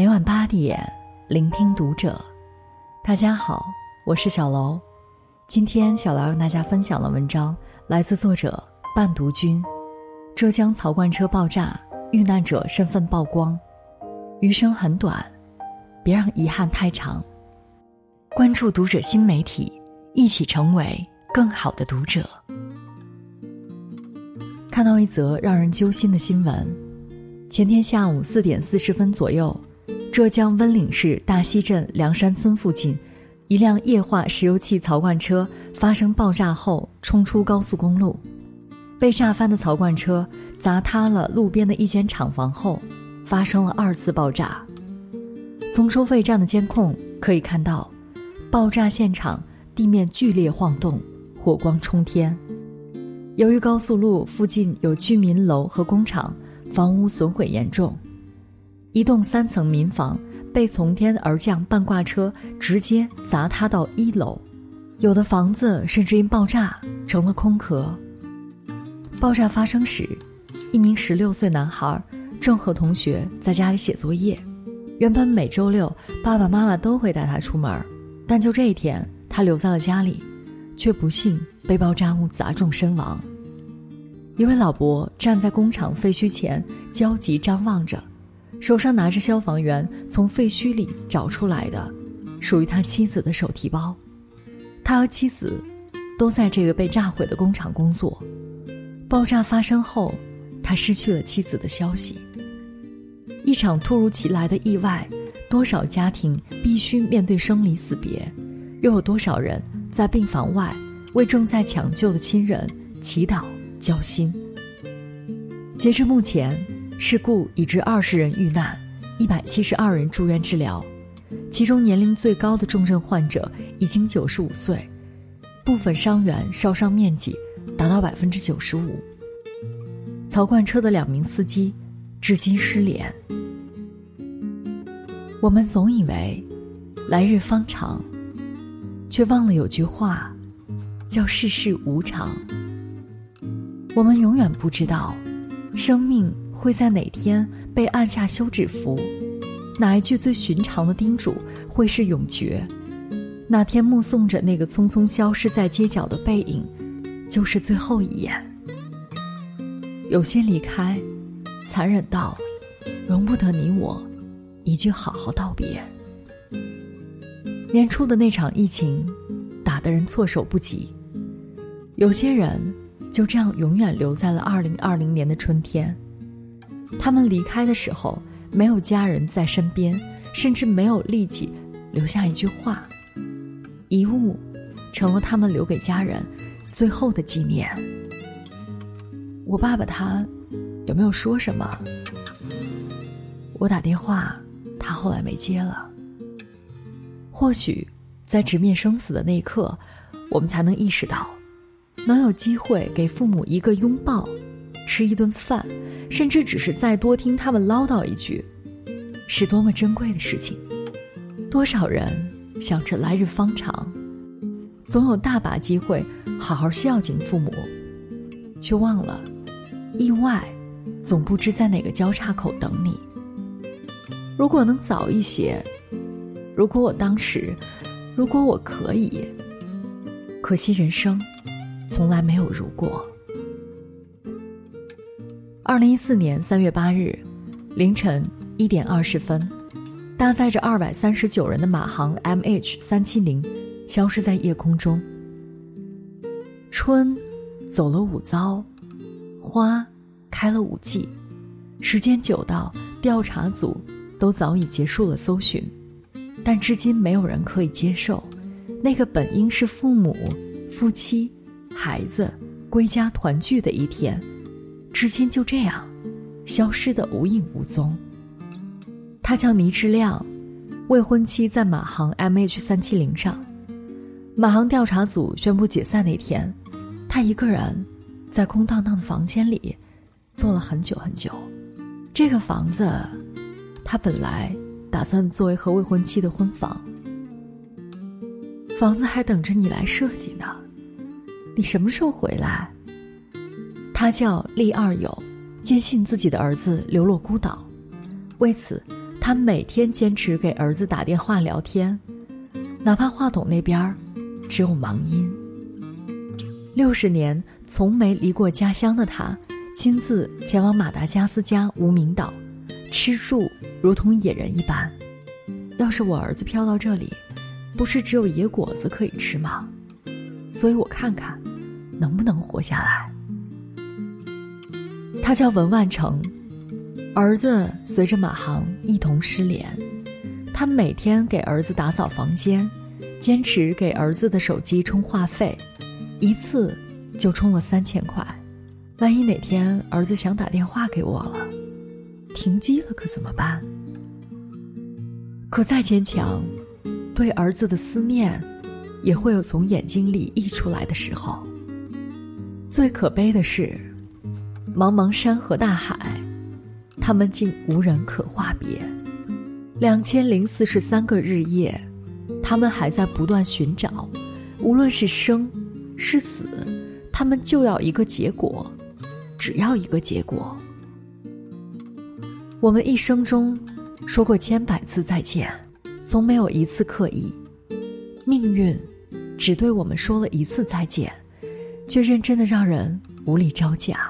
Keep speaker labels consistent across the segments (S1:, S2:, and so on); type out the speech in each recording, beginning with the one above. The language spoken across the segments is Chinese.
S1: 每晚八点，聆听读者。大家好，我是小楼。今天小楼跟大家分享的文章来自作者半读君。浙江槽罐车爆炸，遇难者身份曝光。余生很短，别让遗憾太长。关注读者新媒体，一起成为更好的读者。看到一则让人揪心的新闻：前天下午四点四十分左右，浙江温岭市大溪镇梁山村附近，一辆液化石油气槽罐车发生爆炸后冲出高速公路，被炸翻的槽罐车砸塌了路边的一间厂房后，发生了二次爆炸。从收费站的监控可以看到，爆炸现场地面剧烈晃动，火光冲天。由于高速路附近有居民楼和工厂，房屋损毁严重，一栋三层民房被从天而降半挂车直接砸塌到一楼，有的房子甚至因爆炸成了空壳。爆炸发生时，一名十六岁男孩正和同学在家里写作业，原本每周六爸爸妈妈都会带他出门，但就这一天他留在了家里，却不幸被爆炸物砸中身亡。一位老伯站在工厂废墟前，焦急张望着，手上拿着消防员从废墟里找出来的，属于他妻子的手提包。他和妻子都在这个被炸毁的工厂工作。爆炸发生后，他失去了妻子的消息。一场突如其来的意外，多少家庭必须面对生离死别，又有多少人在病房外为正在抢救的亲人祈祷？交心。截至目前，事故已致二十人遇难，一百七十二人住院治疗，其中年龄最高的重症患者已经九十五岁，部分伤员烧伤面积达到百分之九十五。槽罐车的两名司机至今失联。我们总以为来日方长，却忘了有句话，叫世事无常。我们永远不知道，生命会在哪天被按下休止符，哪一句最寻常的叮嘱会是永诀，哪天目送着那个匆匆消失在街角的背影，就是最后一眼。有些离开，残忍到，容不得你我一句好好道别。年初的那场疫情，打得人措手不及，有些人。就这样永远留在了二零二零年的春天。他们离开的时候，没有家人在身边，甚至没有力气留下一句话。遗物，成了他们留给家人最后的纪念。我爸爸他，有没有说什么？我打电话，他后来没接了。或许，在直面生死的那一刻，我们才能意识到。能有机会给父母一个拥抱，吃一顿饭，甚至只是再多听他们唠叨一句，是多么珍贵的事情。多少人想着来日方长，总有大把机会好好孝敬父母，却忘了，意外总不知在哪个交叉口等你。如果能早一些，如果我当时，如果我可以，可惜人生。从来没有如果。二零一四年三月八日凌晨一点二十分，搭载着二百三十九人的马航 MH 三七零消失在夜空中。春走了五遭，花开了五季，时间久到调查组都早已结束了搜寻，但至今没有人可以接受，那个本应是父母、夫妻。孩子归家团聚的一天，至今就这样消失的无影无踪。他叫倪志亮，未婚妻在马航 MH 三七零上。马航调查组宣布解散那天，他一个人在空荡荡的房间里坐了很久很久。这个房子，他本来打算作为和未婚妻的婚房，房子还等着你来设计呢。你什么时候回来？他叫厉二友，坚信自己的儿子流落孤岛，为此，他每天坚持给儿子打电话聊天，哪怕话筒那边只有忙音。六十年从没离过家乡的他，亲自前往马达加斯加无名岛，吃住如同野人一般。要是我儿子飘到这里，不是只有野果子可以吃吗？所以我看看，能不能活下来。他叫文万成。儿子随着马航一同失联，他每天给儿子打扫房间，坚持给儿子的手机充话费，一次就充了三千块。万一哪天儿子想打电话给我了，停机了可怎么办？可再坚强，对儿子的思念，也会有从眼睛里溢出来的时候。最可悲的是，茫茫山河大海。他们竟无人可话别，两千零四十三个日夜，他们还在不断寻找，无论是生，是死，他们就要一个结果，只要一个结果。我们一生中说过千百次再见，从没有一次刻意，命运只对我们说了一次再见，却认真的让人无力招架。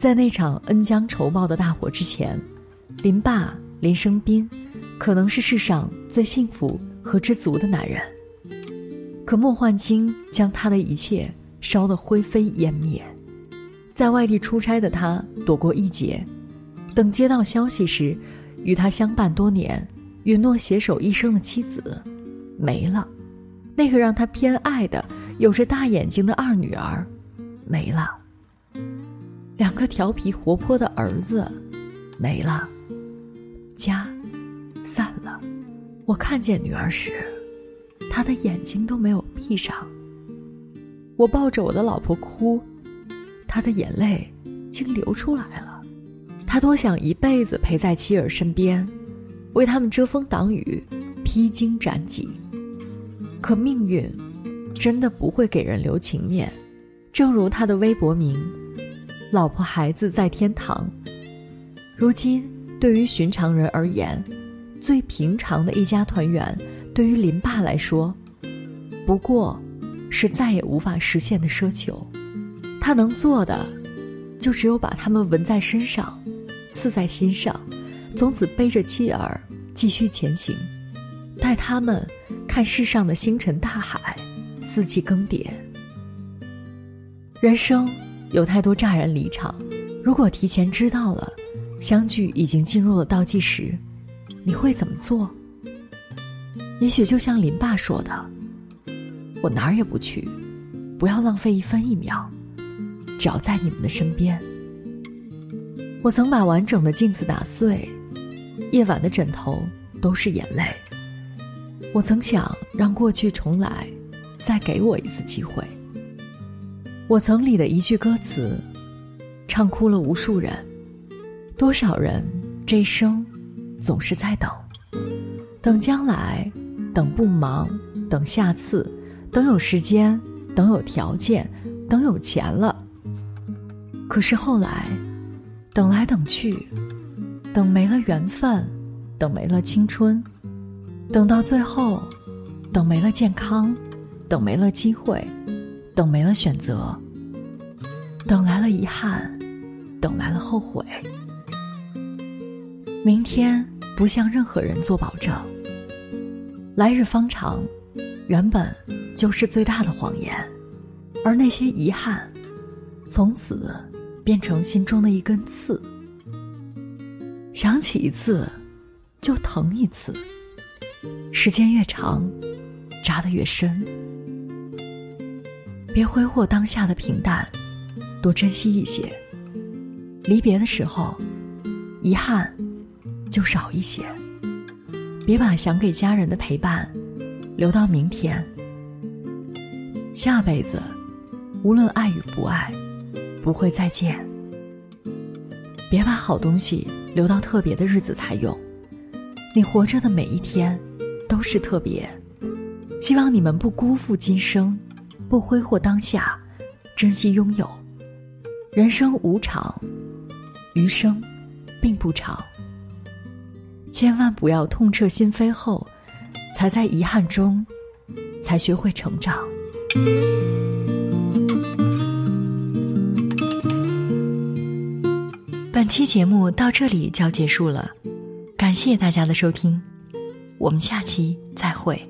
S1: 在那场恩将仇报的大火之前，林爸林生斌可能是世上最幸福和知足的男人。可莫焕晶将他的一切烧得灰飞烟灭。在外地出差的他躲过一劫，等接到消息时，与他相伴多年、允诺携手一生的妻子没了，那个让他偏爱的、有着大眼睛的二女儿没了。两个调皮活泼的儿子没了，家散了。我看见女儿时，她的眼睛都没有闭上。我抱着我的老婆哭，她的眼泪竟流出来了。他多想一辈子陪在妻儿身边，为他们遮风挡雨、披荆斩棘。可命运真的不会给人留情面，正如他的微博名。老婆孩子在天堂。如今，对于寻常人而言，最平常的一家团圆，对于林爸来说，不过是再也无法实现的奢求。他能做的，就只有把他们纹在身上，刺在心上，从此背着妻儿继续前行，带他们看世上的星辰大海，四季更迭。人生。有太多乍然离场，如果提前知道了，相聚已经进入了倒计时，你会怎么做？也许就像林爸说的：“我哪儿也不去，不要浪费一分一秒，只要在你们的身边。”我曾把完整的镜子打碎，夜晚的枕头都是眼泪。我曾想让过去重来，再给我一次机会。我曾里的一句歌词，唱哭了无数人。多少人这一生，总是在等，等将来，等不忙，等下次，等有时间，等有条件，等有钱了。可是后来，等来等去，等没了缘分，等没了青春，等到最后，等没了健康，等没了机会。等没了选择，等来了遗憾，等来了后悔。明天不向任何人做保证。来日方长，原本就是最大的谎言，而那些遗憾，从此变成心中的一根刺。想起一次，就疼一次。时间越长，扎得越深。别挥霍当下的平淡，多珍惜一些。离别的时候，遗憾就少一些。别把想给家人的陪伴留到明天。下辈子，无论爱与不爱，不会再见。别把好东西留到特别的日子才用。你活着的每一天，都是特别。希望你们不辜负今生。不挥霍当下，珍惜拥有。人生无常，余生并不长。千万不要痛彻心扉后，才在遗憾中，才学会成长。本期节目到这里就要结束了，感谢大家的收听，我们下期再会。